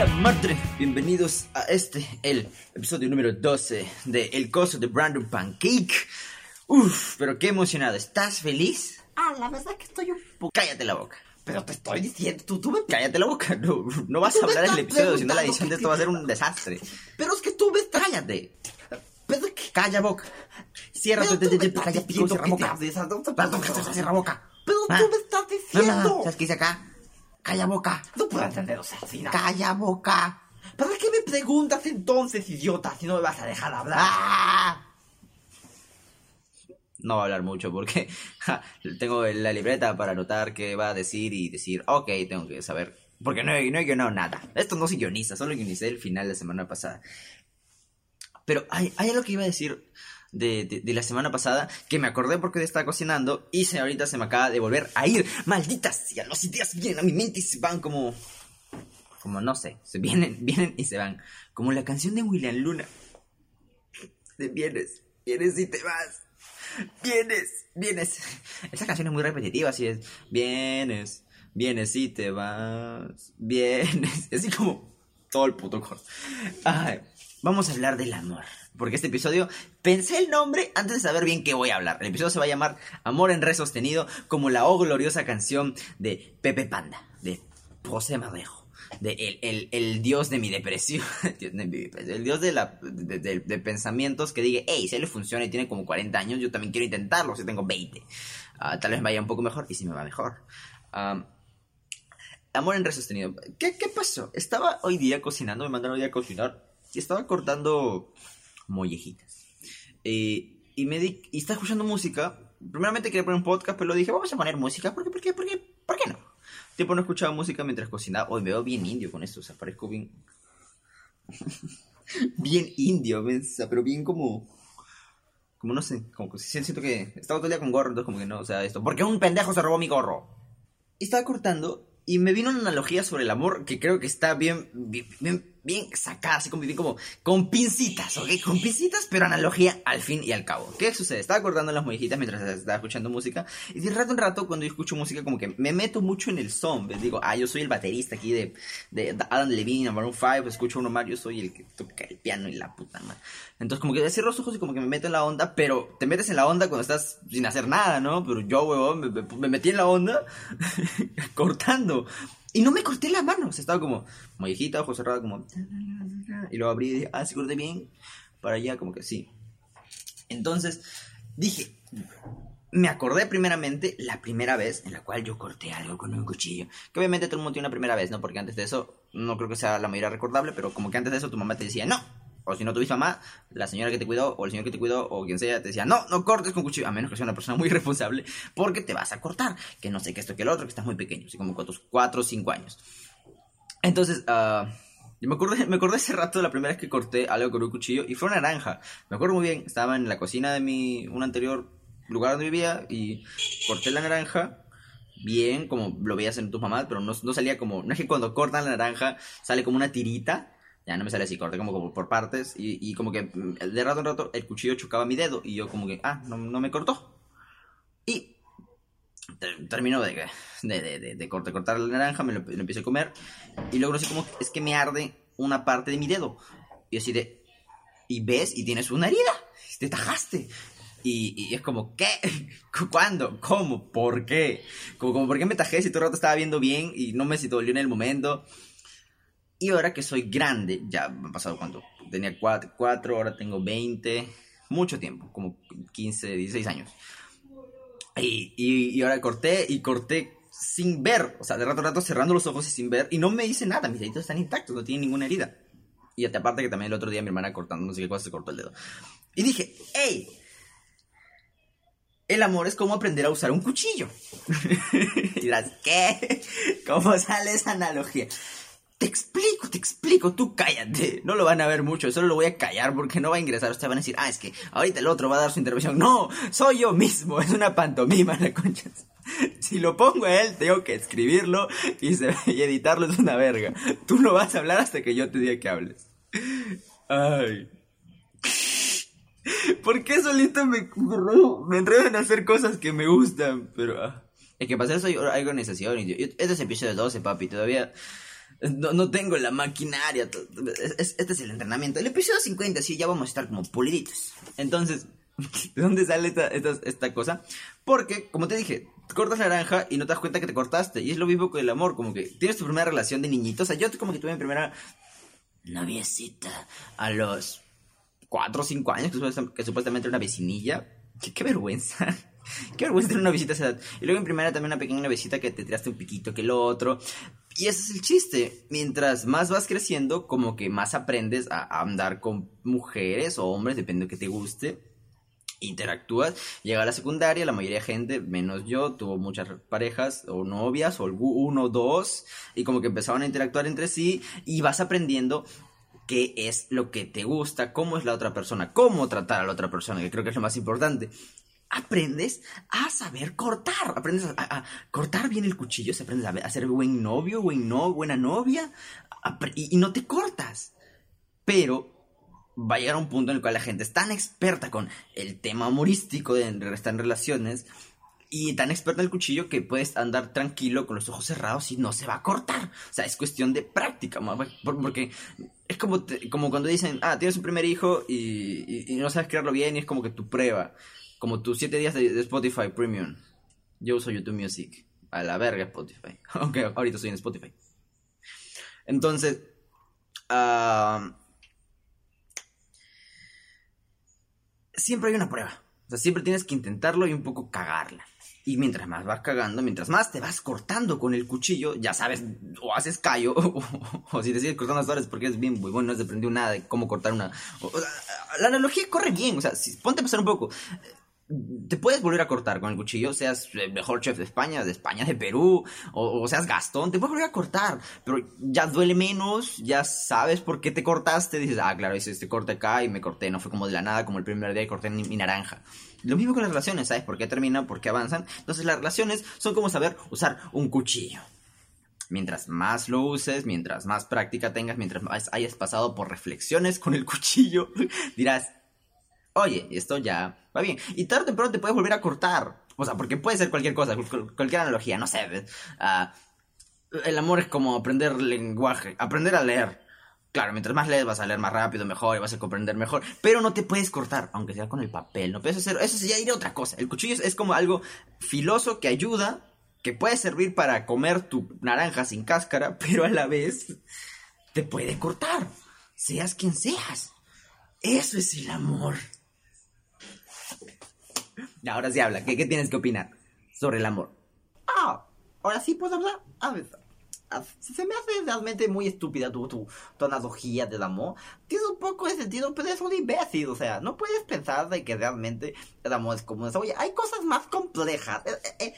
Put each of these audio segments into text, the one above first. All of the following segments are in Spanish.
la madre! Bienvenidos a este, el episodio número 12 de El Coso de Brandon Pancake. Uf, pero qué emocionado. ¿Estás feliz? Ah, la verdad que estoy un poco... Cállate la boca. Pero te estoy diciendo, tú, tú me... Cállate la boca. No, no vas a hablar en el episodio, si no la edición de esto va a ser un desastre. Pero es que tú me. Cállate. Pero es que... Calla boca. Cierra tu tú me te- te- estás calla pico, diciendo cierra boca. cierra boca. Pero Ah. tú me estás diciendo... ¿sabes qué dice acá? Calla boca. No puedo entender, o sea, así. Calla boca. ¿Para qué me preguntas entonces, idiota, si no me vas a dejar hablar? No va a hablar mucho porque ja, tengo la libreta para anotar qué va a decir y decir, ok, tengo que saber. Porque no he, no he guionado nada. Esto no se guioniza, solo guionicé el final de la semana pasada. Pero hay, hay algo que iba a decir de, de- la semana pasada que me acordé porque estaba cocinando y se, ahorita se me acaba de volver a ir. Malditas sea, los ideas vienen a mi mente y se van como. Como no sé, se vienen, vienen y se van. Como la canción de William Luna. De vienes, vienes y te vas. Vienes, vienes. Esa canción es muy repetitiva, así es. Vienes, vienes y te vas. Vienes. Así como todo el puto coro. Ay, vamos a hablar del amor. Porque este episodio pensé el nombre antes de saber bien qué voy a hablar. El episodio se va a llamar Amor en Re Sostenido, como la oh gloriosa canción de Pepe Panda, de José Madejo. De el, el- el dios de mi depresión, el dios de, la, de, pensamientos que diga, hey, si él le funciona y tiene como 40 años, yo también quiero intentarlo, si tengo 20. Ah, tal vez me vaya un poco mejor y si me va mejor. Am, amor en re sostenido. ¿Qué, ¿Qué pasó? Estaba hoy día cocinando, me mandaron hoy día a cocinar estaba cortando mollejitas. Eh, y me di, y estaba escuchando música. Primeramente quería poner un podcast, pero dije, vamos a poner música. ¿Por qué? ¿Por qué? ¿Por qué? ¿Por qué no? Tiempo no escuchaba música mientras cocinaba. Hoy me veo bien indio con esto, o sea, parezco bien. bien indio, pero bien como. Como no sé, como que siento que. Estaba todo el día con gorro, entonces como que no, o sea, esto. ¿Por qué un pendejo se robó mi gorro? Y estaba cortando y me vino una analogía sobre el amor que creo que está bien, bien, bien, bien sacada, así como, bien como con pincitas, ¿ok? Con pincitas, pero analogía al fin y al cabo. ¿Qué sucede? Estaba cortando las mollejitas mientras estaba escuchando música y de rato en rato cuando yo escucho música como que me meto mucho en el son, ¿ves? Digo, ah, yo soy el baterista aquí de, de Adam Levine, Maroon 5, escucho uno más, yo soy el que toca el piano y la puta madre. Entonces como que cierro los ojos y como que me meto en la onda, pero te metes en la onda cuando estás sin hacer nada, ¿no? Pero yo, huevón, me, me- me metí en la onda cortando. Y no me corté las manos, estaba como mollejita, ojos cerrados, como... Y luego abrí y dije, ah, sí corté bien. Para allá, como que sí. Entonces, dije, me acordé primeramente la primera vez en la cual yo corté algo con un cuchillo. Que obviamente todo el mundo tiene una primera vez, ¿no? Porque antes de eso, no creo que sea la mayoría recordable, pero como que antes de eso tu mamá te decía, no. O si no tuviste mamá, la señora que te cuidó, o el señor que te cuidó, o quien sea, te decía, no, no cortes con cuchillo, a menos que sea una persona muy responsable, porque te vas a cortar. Que no sé qué esto que el otro, que estás muy pequeño, así como con tus 4 o 5 años. Entonces, ah, yo me acordé, me acordé hace rato de la primera vez que corté algo con un cuchillo y fue una naranja. Me acuerdo muy bien, estaba en la cocina de mi, un anterior lugar donde vivía y corté la naranja bien, como lo veías en tus mamás, pero no, no salía como, no es que cuando cortan la naranja sale como una tirita. Ya no me sale así, corté como, como por partes y, y como que mm, de rato en rato el cuchillo chocaba mi dedo y yo como que, ah, no, no me cortó. Y ter- termino de, de, de, de, corte- cortar la naranja, me lo, lo empiezo a comer y luego no sé cómo es que me arde una parte de mi dedo. Y así de, y ves y tienes una herida, te tajaste. Y, y es como, ¿qué? ¿Cuándo? ¿Cómo? ¿Por qué? Como, como, ¿por qué me tajé si todo el rato estaba viendo bien y no me si dolió en el momento? Y ahora que soy grande, ya me ha pasado cuánto, tenía 4, ahora tengo 20, mucho tiempo, como 15, 16 años. Y, y, y ahora corté y corté sin ver, o sea, de rato a rato cerrando los ojos y sin ver, y no me dice nada, mis deditos están intactos, no tienen ninguna herida. Y aparte que también el otro día mi hermana cortando no sé qué cosa se cortó el dedo. Y dije, hey, el amor es como aprender a usar un cuchillo. y dirás, ¿qué? ¿Cómo sale esa analogía? Te explico, te explico, tú cállate. No lo van a ver mucho, solo lo voy a callar porque no va a ingresar. Ustedes van a decir, ah, es que ahorita el otro va a dar su intervención. No, soy yo mismo, es una pantomima, la concha. Si lo pongo a él, tengo que escribirlo y, se- y editarlo es una verga. Tú no vas a hablar hasta que yo te diga que hables. Ay. ¿Por qué solito me, me, enredo, en hacer cosas que me gustan? Pero ah, es que para eso hay organización. Este es episodio 12, papi. Todavía No, no tengo la maquinaria. Este es el entrenamiento. El episodio 50, sí, ya vamos a estar como puliditos. Entonces, ¿de dónde sale esta, esta, esta cosa? Porque, como te dije, cortas naranja y no te das cuenta que te cortaste. Y es lo mismo con el amor, como que tienes tu primera relación de niñito. O yo como que tuve mi primera noviecita a los 4 o 5 años, que, supuestam- que supuestamente era una vecinilla. Qué, qué vergüenza. Qué vergüenza tener una visita a esa edad. Y luego en primera también una pequeña visita que te tiraste un piquito que el otro. Y ese es el chiste. Mientras más vas creciendo, como que más aprendes a, andar con mujeres o hombres, depende de que te guste. Interactúas, llega a la secundaria, la mayoría de gente, menos yo, tuvo muchas parejas o novias, o uno o dos, y como que empezaban a interactuar entre sí, y vas aprendiendo qué es lo que te gusta, cómo es la otra persona, cómo tratar a la otra persona, que creo que es lo más importante. Aprendes a saber cortar, aprendes a, cortar bien el cuchillo, se aprendes a, ser buen novio, buen no, buena novia, y, no te cortas. Pero va a llegar un punto en el cual la gente es tan experta con el tema humorístico de estar en relaciones y tan experta en el cuchillo que puedes andar tranquilo con los ojos cerrados y no se va a cortar. O sea, es cuestión de práctica, porque es como, como cuando dicen, ah, tienes un primer hijo y, no sabes crearlo bien y es como que tu prueba, como tus siete días de, Spotify Premium. Yo uso YouTube Music, a la verga Spotify, aunque ahorita estoy en Spotify. Entonces, ah, siempre hay una prueba. O sea, siempre tienes que intentarlo y un poco cagarla. Y mientras más vas cagando, mientras más te vas cortando con el cuchillo, ya sabes, o haces callo, o, si te sigues cortando las horas porque es bien muy bueno, no has aprendido nada de cómo cortar una... la analogía corre bien, o sea, ponte a pensar un poco. Te puedes volver a cortar con el cuchillo, seas el mejor chef de España, de España, de Perú, o, seas Gastón, te puedes volver a cortar, pero ya duele menos, ya sabes por qué te cortaste, dices, ah, claro, hice este corte acá y me corté, no fue como de la nada, como el primer día que corté mi, mi naranja. Lo mismo con las relaciones, ¿sabes por qué terminan, por qué avanzan? Entonces las relaciones son como saber usar un cuchillo. Mientras más lo uses, mientras más práctica tengas, mientras más hayas pasado por reflexiones con el cuchillo, dirás, oye, esto ya va bien. Y tarde o temprano te puedes volver a cortar. O sea, porque puede ser cualquier cosa, cual- cualquier analogía, no sé. Ah, el amor es como aprender lenguaje, aprender a leer. Claro, mientras más lees vas a leer más rápido, mejor, y vas a comprender mejor. Pero no te puedes cortar, aunque sea con el papel. No puedes hacer, eso ya iría otra cosa. El cuchillo es, es como algo filoso que ayuda, que puede servir para comer tu naranja sin cáscara, pero a la vez te puede cortar. Seas quien seas. Eso es el amor. Ahora sí habla. ¿Qué, qué tienes que opinar sobre el amor? Ah, ahora sí puedo hablar. A ver, se me hace realmente muy estúpida tu, tu, tu analogía del amor. Tiene un poco de sentido, pero es un imbécil. O sea, no puedes pensar de que realmente el amor es como eso. Oye, hay cosas más complejas. Eh, eh, eh,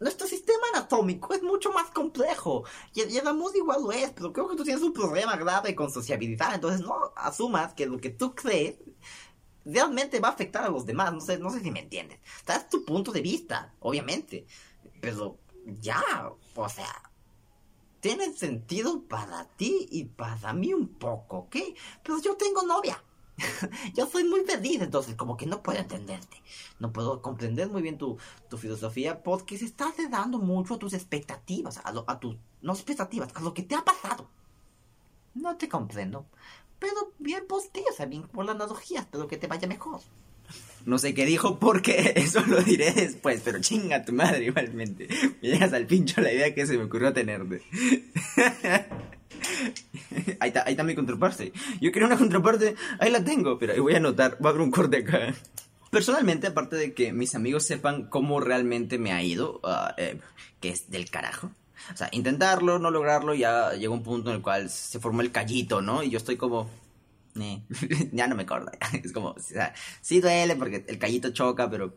nuestro sistema anatómico es mucho más complejo. Y, y el amor igual lo es, pero creo que tú tienes un problema grave con sociabilidad. Entonces no asumas que lo que tú crees realmente va a afectar a los demás. No sé, no sé si me entiendes. Sea, es tu punto de vista, obviamente. Pero ya, o sea, tiene sentido para ti y para mí un poco, ¿ok? Pero yo tengo novia. yo soy muy feliz, entonces como que no puedo entenderte. No puedo comprender muy bien tu, tu filosofía porque se está dando mucho a tus expectativas, a, lo- tus, no expectativas, a lo que te ha pasado. No te comprendo. Pero bien por ti, o sea, bien por la analogía, espero que te vaya mejor. No sé qué dijo porque eso lo diré después, pero chinga tu madre igualmente. Me llegas al pincho la idea que se me ocurrió tenerte. Ahí está, ahí está mi contraparte. Yo quería una contraparte, ahí la tengo, pero ahí voy a anotar, va a haber un corte acá. Personalmente, aparte de que mis amigos sepan cómo realmente me ha ido, ah, eh, que es del carajo. O sea, intentarlo, no lograrlo, ya llegó un punto en el cual se formó el callito, ¿no? Y yo estoy como, eh, ya no me acuerdo. Es como, o sea, sí duele porque el callito choca, pero...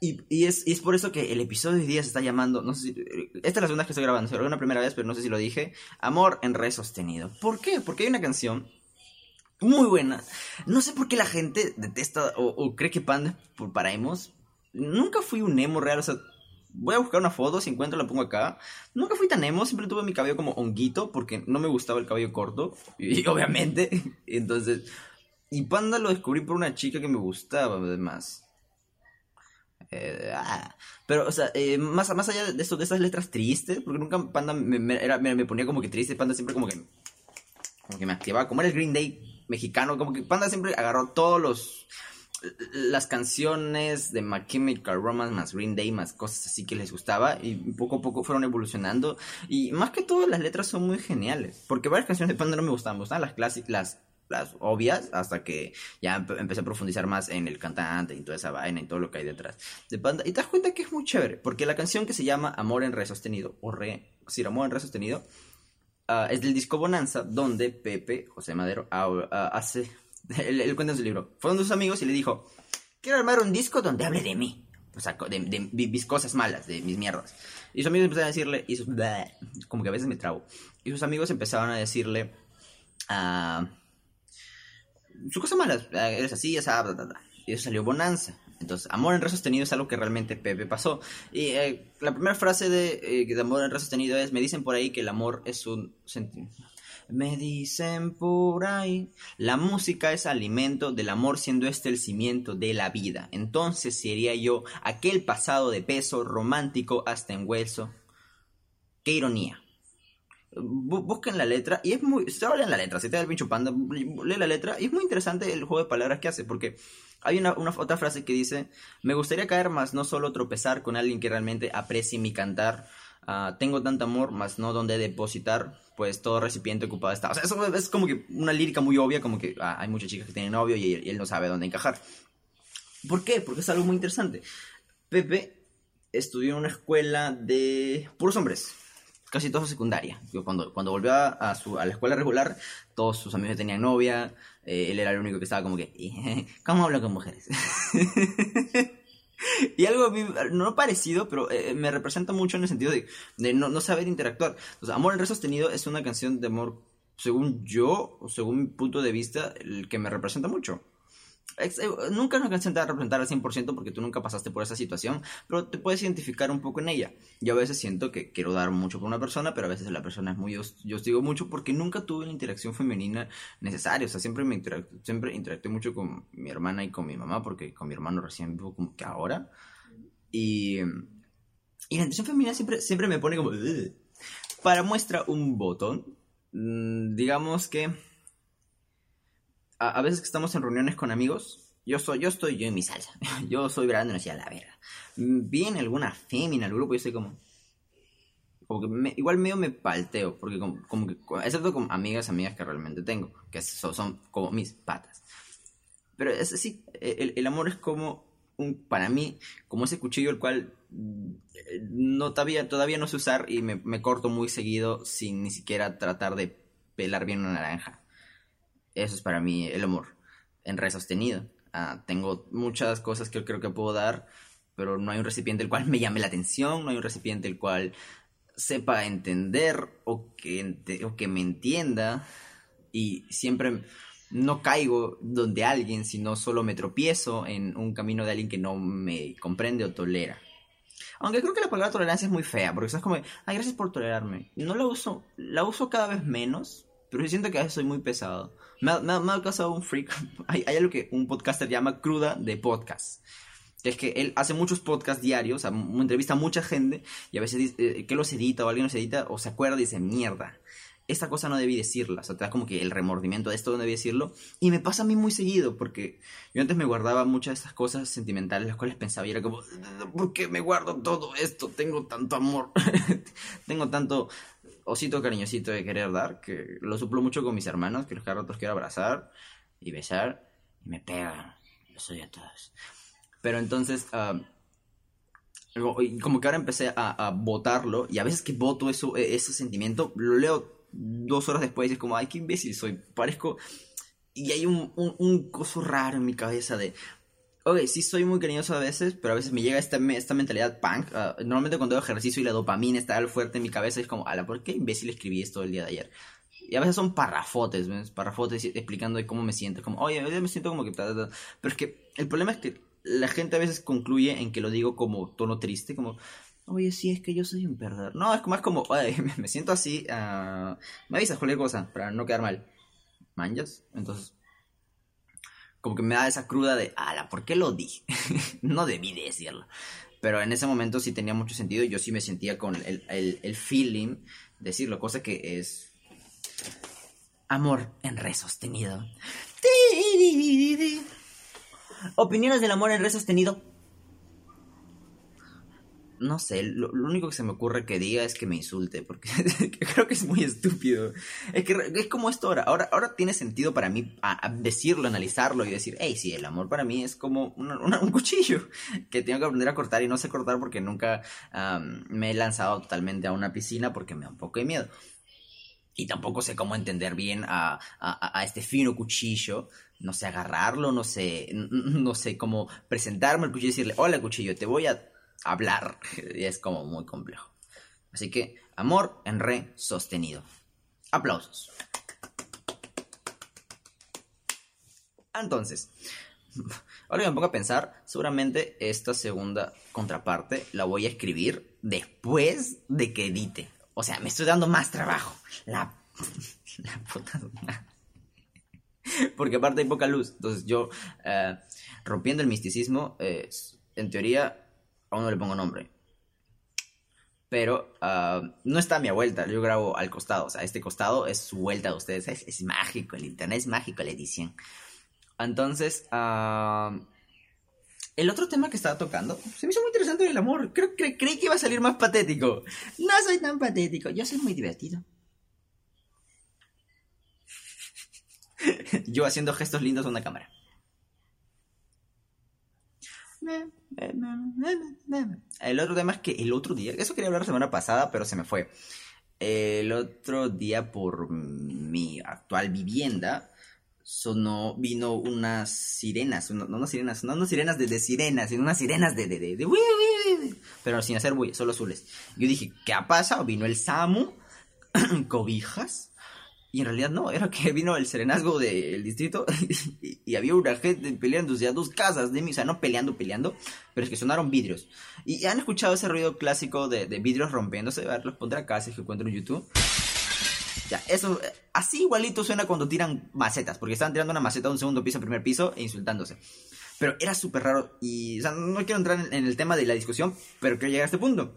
Y, y es, es por eso que el episodio de hoy día se está llamando, no sé si, esta es la segunda vez que estoy grabando, se una primera vez, pero no sé si lo dije, Amor en Re Sostenido. ¿Por qué? Porque hay una canción muy buena. No sé por qué la gente detesta o, cree que Panda por- para emos. Nunca fui un emo real, o sea, voy a buscar una foto, si encuentro la pongo acá. Nunca fui tan emo, siempre tuve mi cabello como honguito porque no me gustaba el cabello corto, y, obviamente, entonces... Y Panda lo descubrí por una chica que me gustaba, además. Eh, ah. Pero, o sea, eh, más, más allá de eso, de esas letras tristes, porque nunca Panda me, era- me ponía como que triste, Panda siempre como que, como que me activaba, como era el Green Day mexicano, como que Panda siempre agarró todos los, las canciones de My Chemical Romance más Green Day más cosas así que les gustaba y poco a poco fueron evolucionando. Y más que todo las letras son muy geniales porque varias canciones de Panda no me gustaban, me gustaban las clásicas, las, obvias hasta que ya empe- empecé a profundizar más en el cantante y toda esa vaina y todo lo que hay detrás de Panda y te das cuenta que es muy chévere porque la canción que se llama Amor en Re sostenido o Re, sí, Amor en Re sostenido ah, es del disco Bonanza donde Pepe, José Madero, ah, ah, hace él, él cuenta en su libro. Fueron sus amigos y le dijo, quiero armar un disco donde hable de mí. O sea, de, de mi- mis cosas malas, de mis mierdas. Y sus amigos empezaron a decirle, y sus, como que a veces me trabo. Y sus amigos empezaron a decirle, ah, sus cosas malas, ah, eres así, esa, bla, bla, bla. Y eso salió Bonanza. Entonces, amor en re sostenido es algo que realmente Pepe pasó. Y eh, la primera frase de, eh, de amor en re sostenido es, me dicen por ahí que el amor es un sentimiento. Me dicen por ahí, la música es alimento del amor siendo este el cimiento de la vida. Entonces sería yo aquel pasado de peso romántico hasta en hueso. Qué ironía. Bu- Busquen la letra y es muy... Se en la letra, si te da el pincho panda, lee la letra y es muy interesante el juego de palabras que hace porque hay una, una otra frase que dice, me gustaría caer más no solo tropezar con alguien que realmente aprecie mi cantar. Ah, tengo tanto amor, más no donde depositar, pues todo recipiente ocupado está. O sea, eso es como que una lírica muy obvia, como que ah, hay muchas chicas que tienen novio y, él no sabe dónde encajar. ¿Por qué? Porque es algo muy interesante. Pepe estudió en una escuela de puros hombres, casi toda su secundaria. Cuando, cuando volvió a, a su, a la escuela regular, todos sus amigos tenían novia, eh, él era el único que estaba como que, ¿cómo hablo con mujeres? y algo no parecido, pero eh, me representa mucho en el sentido de, de no, no saber interactuar. O sea, Amor en Re Sostenido es una canción de amor, según yo, o según mi punto de vista, el que me representa mucho. Eh, Nunca es una canción te va a representar al 100% porque tú nunca pasaste por esa situación, pero te puedes identificar un poco en ella. Yo a veces siento que quiero dar mucho por una persona, pero a veces la persona es muy... Yo os digo mucho porque nunca tuve la interacción femenina necesaria. O sea, siempre, me interac- siempre interactué mucho con mi hermana y con mi mamá porque con mi hermano recién vivo como que ahora. Y, y la interacción femenina siempre, siempre me pone como... Para muestra un botón, mm, digamos que a, veces que estamos en reuniones con amigos, yo soy, yo estoy yo en mi salsa. Yo soy Brandon así a la verga. Viene alguna fémina al grupo y estoy como. Como me- igual medio me palteo, porque como, como que, excepto con amigas, amigas que realmente tengo, que son, son como mis patas. Pero es así, el, amor es como un, para mí, como ese cuchillo el cual mm, no todavía, todavía no sé usar y me corto muy seguido sin ni siquiera tratar de pelar bien una naranja. Eso es para mí el amor en re sostenido. Ah, tengo muchas cosas que creo que puedo dar, pero no hay un recipiente el cual me llame la atención, no hay un recipiente el cual sepa entender o que, o que me entienda y siempre no caigo donde alguien, sino solo me tropiezo en un camino de alguien que no me comprende o tolera. Aunque creo que la palabra tolerancia es muy fea, porque es como, ay, gracias por tolerarme. No la uso, la uso cada vez menos, pero siento que a veces soy muy pesado. Me ha, me me ha causado un freak. Hay, hay algo que un podcaster llama cruda de podcast. Que es que él hace muchos podcasts diarios, o sea, entrevista a mucha gente y a veces dice eh, que los edita o alguien los edita o se acuerda y dice, mierda, esta cosa no debí decirla. O sea, te da como que el remordimiento de esto no debí decirlo. Y me pasa a mí muy seguido porque yo antes me guardaba muchas de estas cosas sentimentales, las cuales pensaba y era como, ¿por qué me guardo todo esto? Tengo tanto amor, tengo tanto osito cariñosito de querer dar que lo suplo mucho con mis hermanos, que los cada rato los quiero abrazar y besar y me pegan. Los odio a todos. Pero entonces, como que ahora empecé a, a votarlo y a veces que voto eso, e- ese sentimiento, lo leo dos horas después y es como, ay, qué imbécil soy, parezco... Y hay un, un, un coso raro en mi cabeza de, ok, sí soy muy cariñoso a veces, pero a veces me llega esta, esta mentalidad punk. ah, normalmente cuando hago ejercicio y la dopamina está fuerte en mi cabeza, es como, ala, ¿por qué imbécil escribí esto el día de ayer? Y a veces son parrafotes, ¿ves? Parrafotes explicando cómo me siento. Como, oye, yo me siento como que... ta, ta, ta". Pero es que el problema es que la gente a veces concluye en que lo digo como tono triste, como... Oye, sí, es que yo soy un perdedor. No, es más como, oye, me, siento así. ah, me avisas cualquier cosa para no quedar mal. ¿Manjas? Entonces... como que me da esa cruda de, ala, ¿por qué lo dije? no debí decirlo. Pero en ese momento sí tenía mucho sentido y yo sí me sentía con el, el, el feeling de decirlo, cosa que es amor en re sostenido. Opiniones del amor en re sostenido no sé, lo, único que se me ocurre que diga es que me insulte, porque creo que es muy estúpido. Es que es como esto ahora. Ahora, ahora tiene sentido para mí decirlo, analizarlo y decir, hey, sí, el amor para mí es como un cuchillo que tengo que aprender a cortar y no sé cortar porque nunca me he lanzado totalmente a una piscina porque me da un poco de miedo. Y tampoco sé cómo entender bien a, a, a este fino cuchillo no sé, agarrarlo, no sé, no sé cómo presentarme el cuchillo y decirle, hola cuchillo, te voy a hablar. Es como muy complejo. Así que amor en re sostenido. Aplausos. Entonces, ahora me pongo a pensar, seguramente esta segunda contraparte la voy a escribir después de que edite. O sea, me estoy dando más trabajo. La, la puta. Porque aparte hay poca luz. Entonces yo, eh, rompiendo el misticismo, eh, en teoría aún no le pongo nombre. Pero ah, no está a mi vuelta, yo grabo al costado. O sea, este costado es su vuelta de ustedes. Es, mágico, el internet es mágico, la edición. Entonces, ah, el otro tema que estaba tocando se me hizo muy interesante el amor. Creo que creí que iba a salir más patético. No soy tan patético, yo soy muy divertido. yo haciendo gestos lindos a una cámara. El otro tema es que el otro día, eso quería hablar la semana pasada, pero se me fue. El otro día por mi actual vivienda sonó, vino unas sirenas, no, unas sirenas, no sirenas de, sirenas, sino unas sirenas de, de, de, pero sin hacer bulla, solo azules. Yo dije, ¿qué ha pasado? Vino el Samu, cobijas, y en realidad no, era que vino el serenazgo del distrito y, había una gente peleando, o sea, dos casas de mí, o sea, no peleando, peleando, pero es que sonaron vidrios. Y han escuchado ese ruido clásico de, vidrios rompiéndose, a ver, los pondré acá si que encuentro en YouTube. Ya, eso, así igualito suena cuando tiran macetas, porque estaban tirando una maceta de un segundo piso a primer piso e insultándose. Pero era súper raro y, o sea, no quiero entrar en, en el tema de la discusión, pero quiero llegar a este punto.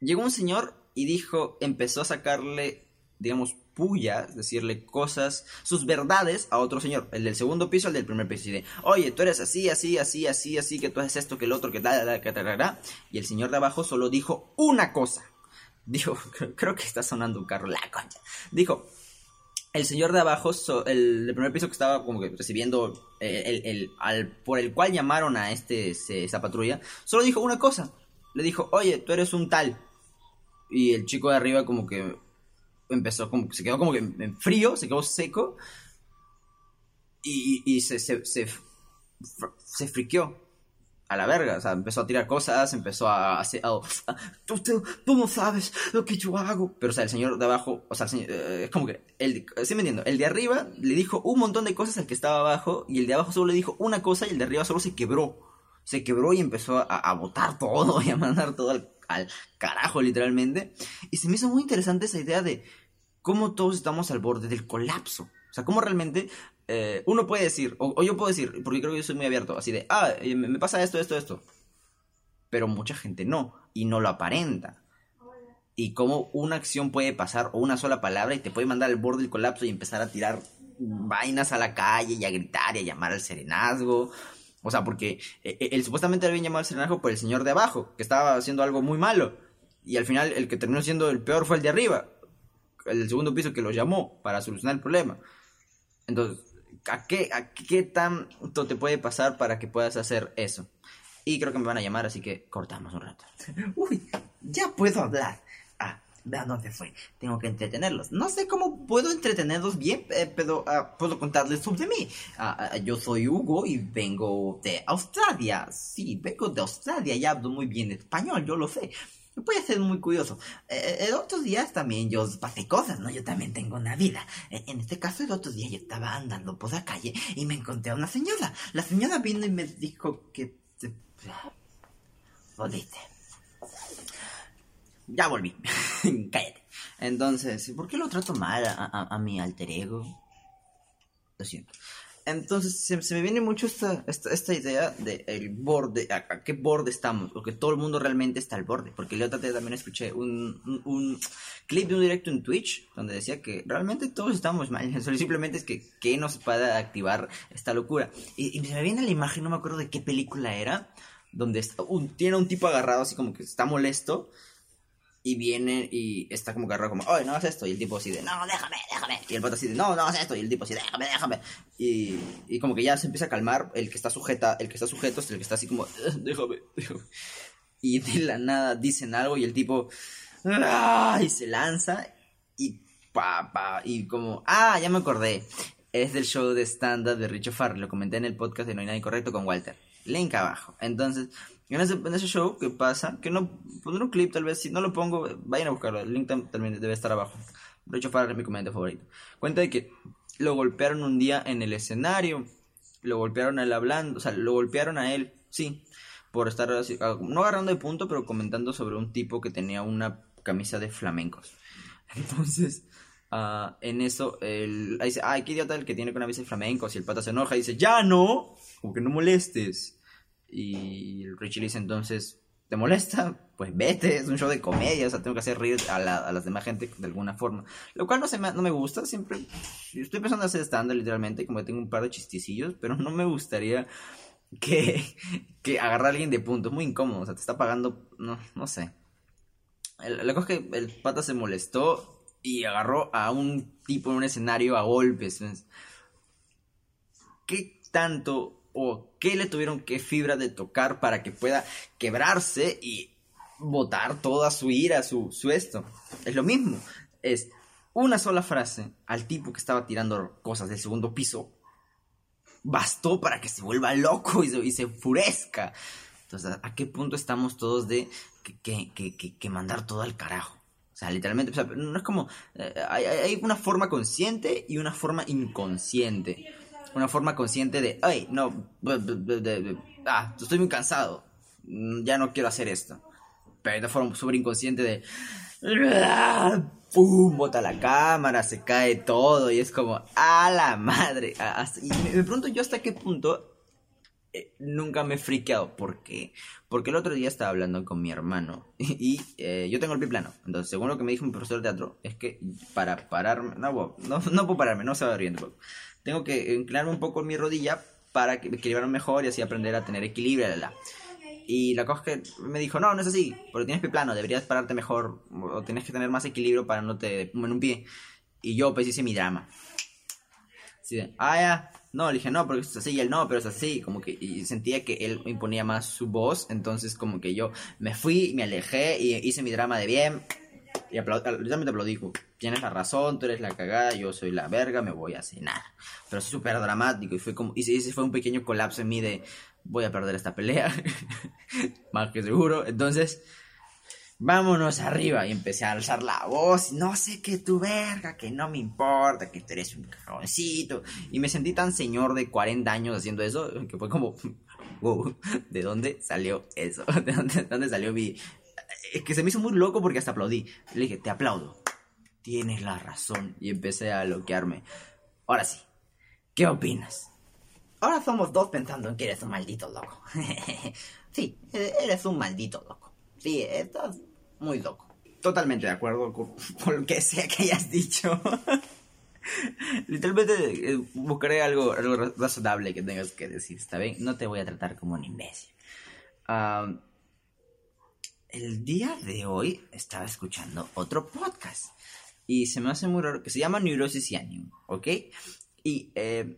Llegó un señor y dijo, empezó a sacarle digamos, puya, decirle cosas, sus verdades a otro señor, el del segundo piso, el del primer piso, y de, oye, tú eres así, así, así, así, así, que tú haces esto, que el otro, que tal, que tal, y el señor de abajo solo dijo una cosa. Dijo, creo que está sonando un carro, la concha. Dijo, el señor de abajo, el del primer piso que estaba como que recibiendo, eh, el, el, al, por el cual llamaron a este, esa patrulla, solo dijo una cosa. Le dijo, oye, tú eres un tal. Y el chico de arriba como que empezó como, se quedó como que en frío, se quedó seco y, y se, se, se, se friqueó a la verga, o sea, empezó a tirar cosas, empezó a hacer, tú, tú, no sabes lo que yo hago, pero o sea, el señor de abajo, o sea, eh, es como que, el, estoy me entiendo, el de arriba le dijo un montón de cosas al que estaba abajo y el de abajo solo le dijo una cosa y el de arriba solo se quebró, se quebró y empezó a, a botar todo y a mandar todo al al carajo literalmente. Y se me hizo muy interesante esa idea de cómo todos estamos al borde del colapso. O sea, cómo realmente eh, uno puede decir, o, yo puedo decir, porque creo que yo soy muy abierto, así de, ah, eh, me pasa esto, esto, esto. Pero mucha gente no, y no lo aparenta. Y cómo una acción puede pasar, o una sola palabra, y te puede mandar al borde del colapso y empezar a tirar vainas a la calle y a gritar y a llamar al serenazgo o sea, porque eh, él, supuestamente le habían llamado al serenazgo por el señor de abajo, que estaba haciendo algo muy malo. Y al final el que terminó siendo el peor fue el de arriba, el segundo piso que lo llamó para solucionar el problema. Entonces, ¿a qué, a qué tanto te puede pasar para que puedas hacer eso? Y creo que me van a llamar, así que cortamos un rato. Uy, ya puedo hablar a dónde fue. Tengo que entretenerlos. No sé cómo puedo entretenerlos bien, eh, pero ah, puedo contarles sobre mí. Ah, ah, yo soy Hugo y vengo de Australia. Sí, vengo de Australia y hablo muy bien español, yo lo sé. Puede ser muy curioso. Eh, el otros días también yo pasé cosas, ¿no? Yo también tengo una vida. Eh, en este caso, el otro día yo estaba andando por la calle y me encontré a una señora. La señora vino y me dijo que... Jodiste ya volví. Cállate. Entonces, ¿por qué lo trato mal a, mi alter ego? Lo siento. Entonces se, se me viene mucho esta, esta, esta idea de el borde, a, qué borde estamos, o que todo el mundo realmente está al borde. Porque día también escuché un, un, un clip de un directo en Twitch donde decía que realmente todos estamos mal, simplemente es que, que nos pueda activar esta locura. Y, y se me viene la imagen, no me acuerdo de qué película era, donde está un, tiene un tipo agarrado así como que está molesto y viene y está como agarrado como, oye, no hagas esto. Y el tipo así de, no, déjame, déjame. Y el pato así de, no, no hagas esto. Y el tipo así, déjame, déjame. Y, y como que ya se empieza a calmar. El que está sujeta, el que está sujeto es el que está así como, "Eh, déjame, déjame. Y de la nada dicen algo y el tipo, "Ah", y se lanza y pa, pa, y como, ah, ya me acordé. Es del show de stand-up de Richo Farr. Lo comenté en el podcast de No hay nada incorrecto con Walter. Link abajo. Entonces, en ese, en ese show, ¿qué pasa? Que no pondré un clip, tal vez, si no lo pongo, vayan a buscarlo. El link tam- también debe estar abajo. Richo Farr es mi comentario favorito. Cuenta de que lo golpearon un día en el escenario. Lo golpearon a él hablando, o sea, lo golpearon a él, sí, por estar así, ah, no agarrando de punto, pero comentando sobre un tipo que tenía una camisa de flamencos. Entonces, ah, en eso, él ahí dice, ay, qué idiota el que tiene con camisa de flamencos. Y el pata se enoja y dice, ya no, como que no molestes. Y Richie le dice entonces, ¿te molesta? Pues vete, es un show de comedia, o sea, tengo que hacer reír a, la- las demás gente de alguna forma. Lo cual no, se me, no me gusta, siempre estoy pensando en hacer estándar literalmente, como que tengo un par de chisticillos, pero no me gustaría que, que agarrar a alguien de punto, es muy incómodo, o sea, te está pagando, no, no sé. La cosa es que el pata se molestó y agarró a un tipo en un escenario a golpes. ¿Qué tanto o qué le tuvieron que fibra de tocar para que pueda quebrarse y botar toda su ira, su, esto? Es lo mismo. Es una sola frase al tipo que estaba tirando cosas del segundo piso. Bastó para que se vuelva loco y se, y se enfurezca. Entonces, ¿a qué punto estamos todos de que, que, que, mandar todo al carajo? O sea, literalmente, o sea, no es como... eh, hay una forma consciente y una forma inconsciente. Una forma consciente de, ay, no, de- de- ah, estoy muy cansado, mm, ya no quiero hacer esto. Pero hay una forma súper inconsciente de... ¡Pum! Bota la cámara, se cae todo y es como, ¡a la madre! A- hasta- y me, pregunto yo hasta qué punto eh, nunca me he friqueado. ¿Por qué? Porque el otro día estaba hablando con mi hermano y, eh, yo tengo el pie plano. Entonces, según lo que me dijo mi profesor de teatro, es que para pararme, no, no, no puedo pararme, no se va bien tampoco. Tengo que inclinarme un poco en mi rodilla para que equilibrarme mejor y así aprender a tener equilibrio. La, la. Y la cosa que me dijo, no, no es así, porque tienes pie plano, deberías pararte mejor o tienes que tener más equilibrio para no te en un pie. Y yo pues hice mi drama. Así de, ah, ya. No, le dije, no, porque es así, y él no, pero es así. Como que y sentía que él imponía más su voz. Entonces, como que yo me fui, me alejé y hice mi drama de bien. Y al- literalmente aplaudí. como, Tienes la razón, tú eres la cagada, yo soy la verga, me voy a cenar. Pero es súper dramático y fue como. Y ese fue un pequeño colapso en mí de. Voy a perder esta pelea. más que seguro. Entonces vámonos arriba. Y empecé a alzar la voz. No sé qué tu verga, que no me importa, que tú eres un cagoncito. Y me sentí tan señor de 40 años haciendo eso, que fue como, wow, ¿de dónde salió eso? ¿De dónde, de dónde salió mi...? Es que se me hizo muy loco porque hasta aplaudí. Le dije, te aplaudo. Tienes la razón. Y empecé a bloquearme. Ahora sí, ¿qué opinas? Ahora somos dos pensando en que eres un maldito loco. sí, e- eres un maldito loco. Sí, estás muy loco. Totalmente de acuerdo con, con lo que sea que hayas dicho. Literalmente eh, buscaré algo, algo ra- razonable que tengas que decir, ¿está bien? No te voy a tratar como un imbécil. Am, el día de hoy estaba escuchando otro podcast y se me hace muy raro que se llama Neurosis y Ánimo, ¿ok? Y eh,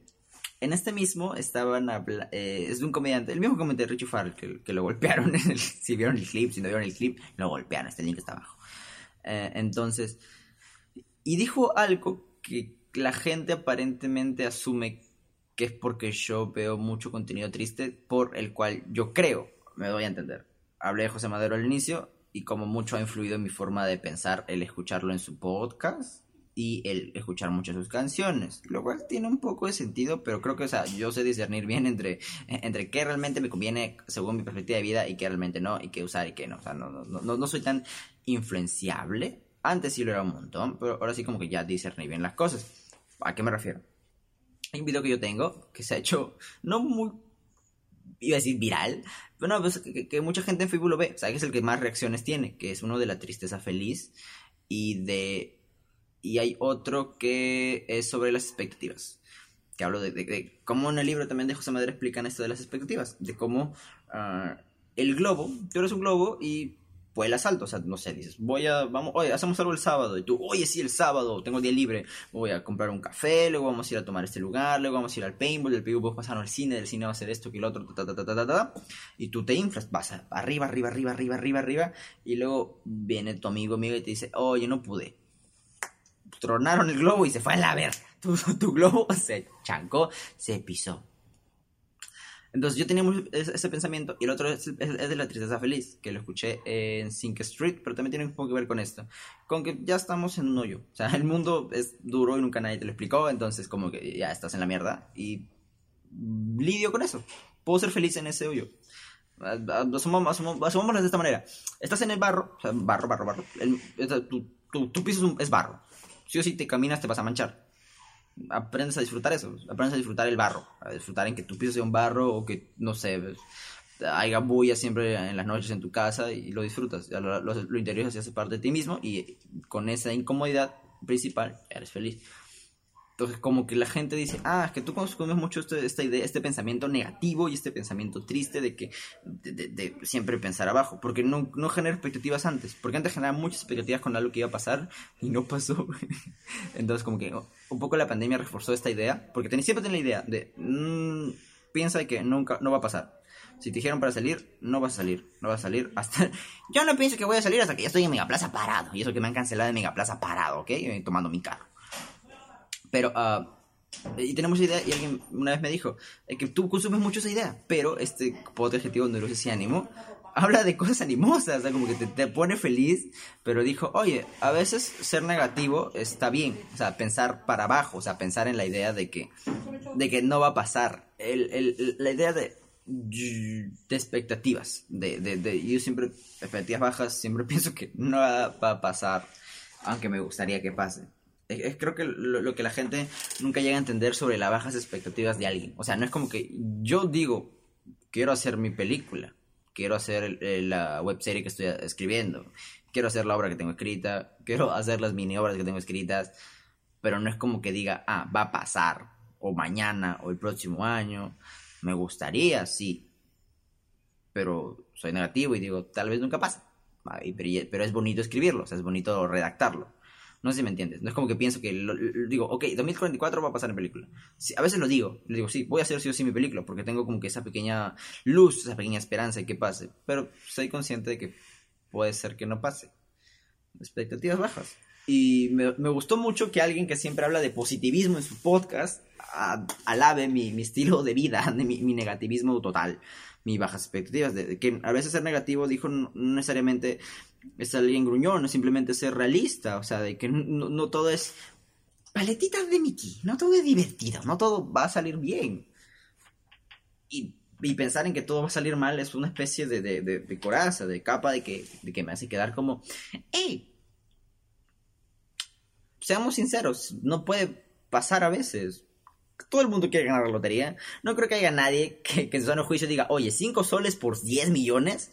en este mismo estaban habla- eh, es de un comediante, el mismo comediante Richie Farrell que, que lo golpearon, en el- si vieron el clip, si no vieron el clip, lo golpearon, este link está abajo. Eh, entonces, y dijo algo que la gente aparentemente asume que es porque yo veo mucho contenido triste por el cual yo creo, me doy a entender. Hablé de José Madero al inicio y como mucho ha influido en mi forma de pensar el escucharlo en su podcast y el escuchar muchas sus canciones, lo cual tiene un poco de sentido, pero creo que, o sea, yo sé discernir bien entre, entre qué realmente me conviene según mi perspectiva de vida y qué realmente no, y qué usar y qué no, o sea, no, no, no, no soy tan influenciable, antes sí lo era un montón, pero ahora sí como que ya discerní bien las cosas. ¿A qué me refiero? Hay un video que yo tengo que se ha hecho no muy, iba a decir viral, pero no, pues que, que mucha gente en Facebook lo ve, o sea, que es el que más reacciones tiene, que es uno de la tristeza feliz y de... Y hay otro que es sobre las expectativas, que hablo de, de- de cómo en el libro también de José Madero explican esto de las expectativas, de cómo ah, el globo, tú eres un globo y vuelas alto, o sea, no sé, dices, voy a, vamos, oye, hacemos algo el sábado, y tú, oye, sí, el sábado, tengo día libre, voy a comprar un café, luego vamos a ir a tomar este lugar, luego vamos a ir al paintball, del paintball pasar al cine, del cine va a hacer esto, que el otro, ta, ta, ta, ta, ta, ta, y tú te inflas, vas arriba, arriba, arriba, arriba, arriba, arriba, y luego viene tu amigo, amigo, y te dice, oye, no pude. Tronaron el globo y se fue a la. Tu, tu globo se chancó, se pisó. Entonces yo tenía ese, ese pensamiento y el otro es, es- es de la tristeza feliz, que lo escuché en Sink Street, pero también tiene un poco que ver con esto, con que ya estamos en un hoyo, o sea, el mundo es duro y nunca nadie te lo explicó, entonces como que ya estás en la mierda y lidio con eso, puedo ser feliz en ese hoyo. Asumámoslo de esta manera. Estás en el barro, barro, barro, barro. El- tu, tu, tu piso es, un- es barro. Sí o sí te caminas, te vas a manchar aprendes a disfrutar eso, aprendes a disfrutar el barro, a disfrutar en que tu piso sea un barro o que, no sé, haya bulla siempre en las noches en tu casa y lo disfrutas, lo, lo, lo interior se hace parte de ti mismo y con esa incomodidad principal eres feliz. Entonces, como que la gente dice, ah, es que tú consumes mucho este, esta idea, este pensamiento negativo y este pensamiento triste de que de, de- de siempre pensar abajo, porque no, no genera expectativas antes, porque antes generaba muchas expectativas con algo que iba a pasar y no pasó. Entonces, como que oh, un poco la pandemia reforzó esta idea, porque ten- siempre tenía la idea de, mm, piensa que nunca, no va a pasar. Si te dijeron para salir, no vas a salir, no vas a salir hasta... Yo no pienso que voy a salir hasta que ya estoy en Megaplaza parado, y eso que me han cancelado en Megaplaza parado, ¿ok? Tomando mi carro. Pero, ah, y tenemos esa idea, y alguien una vez me dijo, eh, que tú consumes mucho esa idea, pero este poder adjetivo neurosis y ánimo habla de cosas animosas, o sea, como que te, te pone feliz, pero dijo, oye, a veces ser negativo está bien, o sea, pensar para abajo, o sea, pensar en la idea de que, de que no va a pasar, el, el- la idea de, de expectativas, de, de, de- yo siempre, expectativas bajas, siempre pienso que no va a pasar, aunque me gustaría que pase. Creo que lo, que la gente nunca llega a entender sobre las bajas expectativas de alguien. O sea, no es como que yo digo, quiero hacer mi película, quiero hacer el- la webserie que estoy escribiendo, quiero hacer la obra que tengo escrita, quiero hacer las mini obras que tengo escritas, pero no es como que diga, ah, va a pasar, o mañana, o el próximo año. Me gustaría, sí, pero soy negativo y digo, tal vez nunca Pero, pero es bonito escribirlo, o sea, es bonito redactarlo. No sé si me entiendes. No es como que pienso que lo- digo, ok, 2044 va a pasar en película. Sí, a veces lo digo, le digo, sí, voy a hacer sí o sí mi película, porque tengo como que esa pequeña luz, esa pequeña esperanza de que pase. Pero soy consciente de que puede ser que no pase. Expectativas bajas. Y me, gustó mucho que alguien que siempre habla de positivismo en su podcast a- alabe mi, mi estilo de vida, mi negativismo total, mis bajas expectativas. De, de que a veces ser negativo, dijo, no, necesariamente es alguien gruñón, no simplemente ser realista, o sea, de que no, todo es paletitas de Mickey, no todo es divertido, no todo va a salir bien. Y, pensar en que todo va a salir mal es una especie de, de, de- coraza, de capa de que, que me hace quedar como, hey, seamos sinceros, no puede pasar a veces. Todo el mundo quiere ganar la lotería. No creo que haya nadie que, que en su sano juicio diga, oye, 5 soles por 10 millones.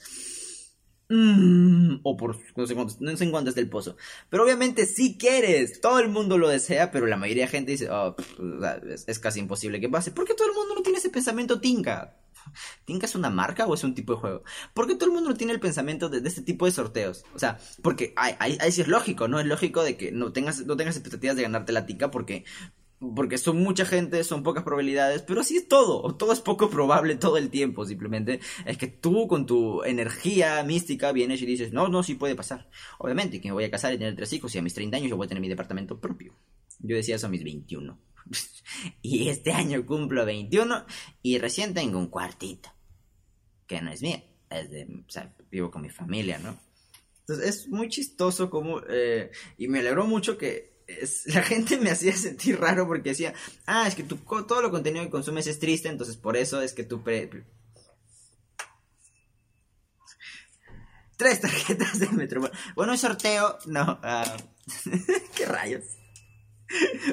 Mm, o por no sé, cuántos, no sé cuánto es del pozo. Pero obviamente si quieres, todo el mundo lo desea, pero la mayoría de gente dice, "Oh, es, casi imposible que pase. Porque todo el mundo no tiene ese pensamiento tinca. ¿Tinka es una marca o es un tipo de juego? Porque todo el mundo no tiene el pensamiento de, este tipo de sorteos. O sea, porque ahí, sí es lógico, ¿no? Es lógico de que no tengas, no tengas expectativas de ganarte la tinca porque porque son mucha gente, son pocas probabilidades, pero así es todo. Todo es poco probable todo el tiempo. Simplemente es que tú con tu energía mística vienes y dices, no, no, sí puede pasar. Obviamente que me voy a casar y tener tres hijos y a mis 30 años yo voy a tener mi departamento propio. Yo decía eso a mis 21. y este año cumplo 21 y recién tengo un cuartito. Que no es mío. Es de, o sea, vivo con mi familia, ¿no? Entonces es muy chistoso como... eh, y me alegró mucho que es- la gente me hacía sentir raro porque decía, ah, es que tu, todo lo contenido que consumes es triste, entonces por eso es que tú... pre- Tres tarjetas de Metro. Bueno, un sorteo, no. ah, ¿Qué rayos?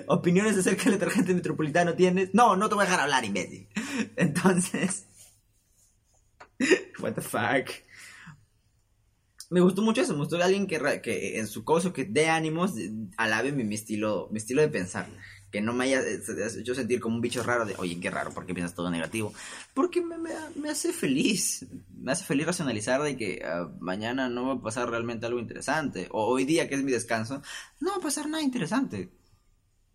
opiniones acerca del detergente metropolitano tienes. No, no te voy a dejar hablar, imbécil. Entonces. What the fuck. Me gustó mucho eso, me gustó alguien que, que en su cosa que dé ánimos alabe mi, mi estilo, mi estilo de pensar. Que no me haya eh, hecho sentir como un bicho raro de, oye, qué raro, ¿por qué piensas todo negativo? Porque me, me- me hace feliz. Me hace feliz racionalizar de que ah, mañana no va a pasar realmente algo interesante. O hoy día, que es mi descanso, no va a pasar nada interesante.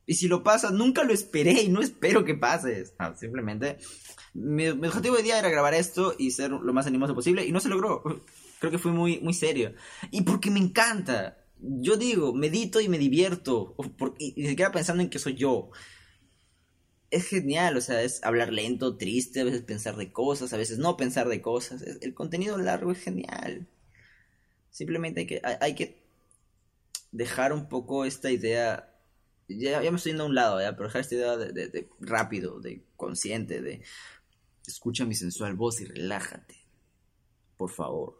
Y si lo pasa, nunca lo esperé y no espero que pase. Ah, simplemente, mi, mi objetivo de día era grabar esto y ser lo más animoso posible y no se logró. Creo que fui muy, muy serio. Y porque me encanta. Yo digo, medito y me divierto. ni siquiera pensando en que soy yo. Es genial, o sea, es hablar lento, triste, a veces pensar de cosas, a veces no pensar de cosas. El contenido largo es genial. Simplemente hay que, hay, que dejar un poco esta idea. Ya, ya me estoy yendo a un lado, ¿ya? pero dejar esta idea de, de- de rápido, de consciente, de escucha mi sensual voz y relájate. Por favor.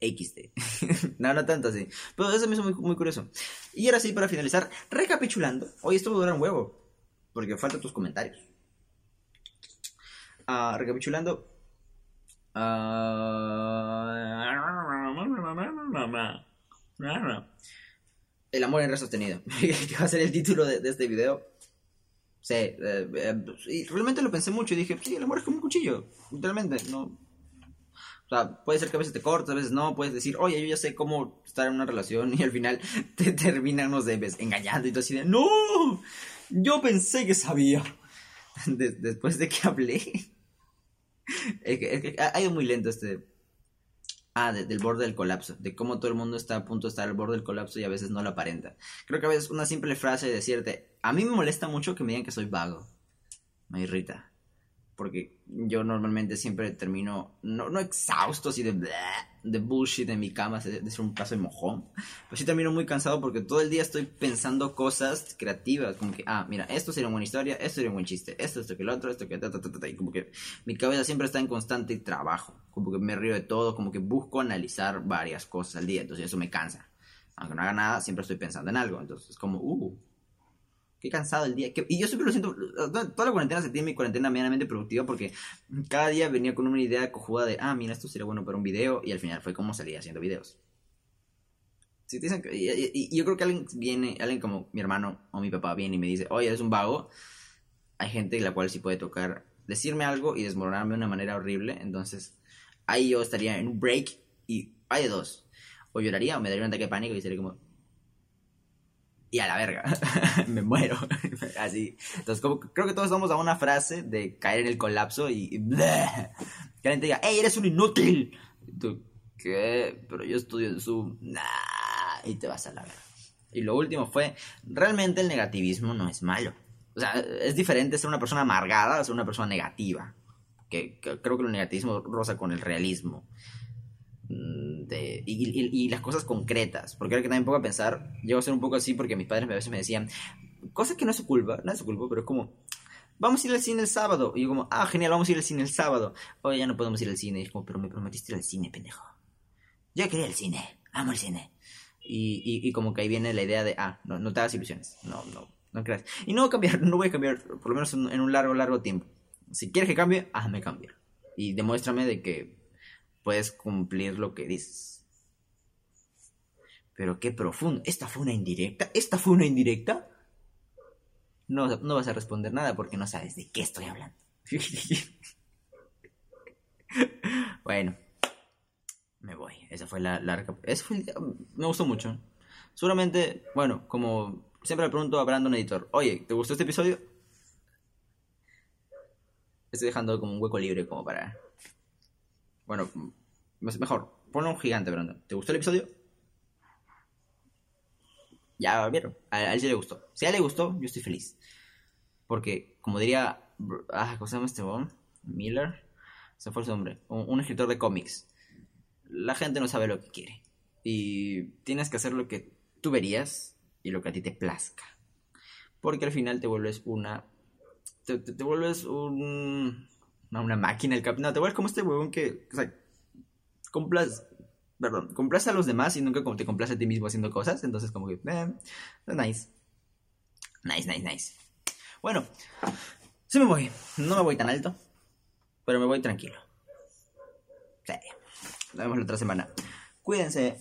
XD. no, no tanto así. Pero eso me hizo muy, muy curioso. Y ahora sí, para finalizar, recapitulando. Hoy esto va a durar un huevo. Porque faltan tus comentarios. Ah, recapitulando. Ah, el amor en red sostenido. que va a ser el título de, de este video. Sí, eh, eh, y realmente lo pensé mucho y dije, sí, el amor es como un cuchillo. Literalmente, no. O sea, puede ser que a veces te cortes, a veces no. Puedes decir, oye, yo ya sé cómo estar en una relación y al final te terminan, no sé, ves, engañando y todo así de, no, yo pensé que sabía. De- después de que hablé. es, que, es que ha ido muy lento este. Ah, de- del borde del colapso. De cómo todo el mundo está a punto de estar al borde del colapso y a veces no lo aparenta. Creo que a veces una simple frase de decirte, a mí me molesta mucho que me digan que soy vago. Me irrita. Porque yo normalmente siempre termino, no, no exhausto así de, bleh, de bullshit en mi cama, de, ser un paso de mojón. Pero sí termino muy cansado porque todo el día estoy pensando cosas creativas. Como que, ah, mira, esto sería una buena historia, esto sería un buen chiste, esto, esto que el otro, esto que ta, ta, ta, ta. Y como que mi cabeza siempre está en constante trabajo. Como que me río de todo, como que busco analizar varias cosas al día. Entonces eso me cansa. Aunque no haga nada, siempre estoy pensando en algo. Entonces es como, uh, qué cansado el día. Y yo siempre lo siento, toda la cuarentena sentí mi cuarentena medianamente productiva porque cada día venía con una idea cojuda de, ah, mira, esto sería bueno para un video y al final fue como salía haciendo videos. Si te dicen y, y- y yo creo que alguien viene, alguien como mi hermano o mi papá viene y me dice, oye, eres un vago, hay gente la cual sí puede tocar, decirme algo y desmoronarme de una manera horrible, entonces ahí yo estaría en un break y hay dos. O lloraría o me daría un ataque de pánico y sería como, y a la verga, me muero. Así. Entonces, como, creo que todos estamos a una frase de caer en el colapso y. y que alguien te diga, ¡Ey, eres un inútil! Y tú, ¿qué? Pero yo estudio en Zoom. Nah. Y te vas a la verga. Y lo último fue, realmente el negativismo no es malo. O sea, es diferente ser una persona amargada a ser una persona negativa. Que, que creo que el negativismo roza con el realismo de- y, y- y las cosas concretas. Porque ahora que también pongo a pensar, llego a ser un poco así porque mis padres a veces me decían, cosas que no es su culpa, no es su culpa, pero es como, vamos a ir al cine el sábado. Y yo como, ah, genial, vamos a ir al cine el sábado. Oye, ya no podemos ir al cine. Y es como, pero me prometiste ir al cine, pendejo. Yo quería el cine, amo el cine. Y, y, y como que ahí viene la idea de, ah, no, no te hagas ilusiones, no, no, no creas. Y no voy a cambiar, no voy a cambiar, por lo menos en, en un largo, largo tiempo. Si quieres que cambie, hazme cambiar. Y demuéstrame de que puedes cumplir lo que dices. Pero qué profundo. ¿Esta fue una indirecta? ¿Esta fue una indirecta? No, no vas a responder nada porque no sabes de qué estoy hablando. bueno, me voy. Esa fue la larga. Fue el Me gustó mucho. Seguramente, bueno, como siempre le pregunto a Brandon Editor, oye, ¿te gustó este episodio? Estoy dejando como un hueco libre como para... Bueno, mejor, ponle un gigante, Brandon. ¿Te gustó el episodio? Ya vieron, a, él sí le gustó. Si a él le gustó, yo estoy feliz. Porque, como diría, ah, ¿cómo se llama este bon? Miller, se fue su nombre, un, escritor de cómics. La gente no sabe lo que quiere. Y tienes que hacer lo que tú verías y lo que a ti te plazca. Porque al final te vuelves una... Te, vuelves un... Una máquina, el cap... No, te vuelves como este huevón que... O sea, complas... Perdón, complace a los demás y nunca te complace a ti mismo haciendo cosas. Entonces como que... Eh, nice. Nice, nice, nice. Bueno, sí me voy. No me voy tan alto, pero me voy tranquilo. Sí. Nos vemos la otra semana. Cuídense.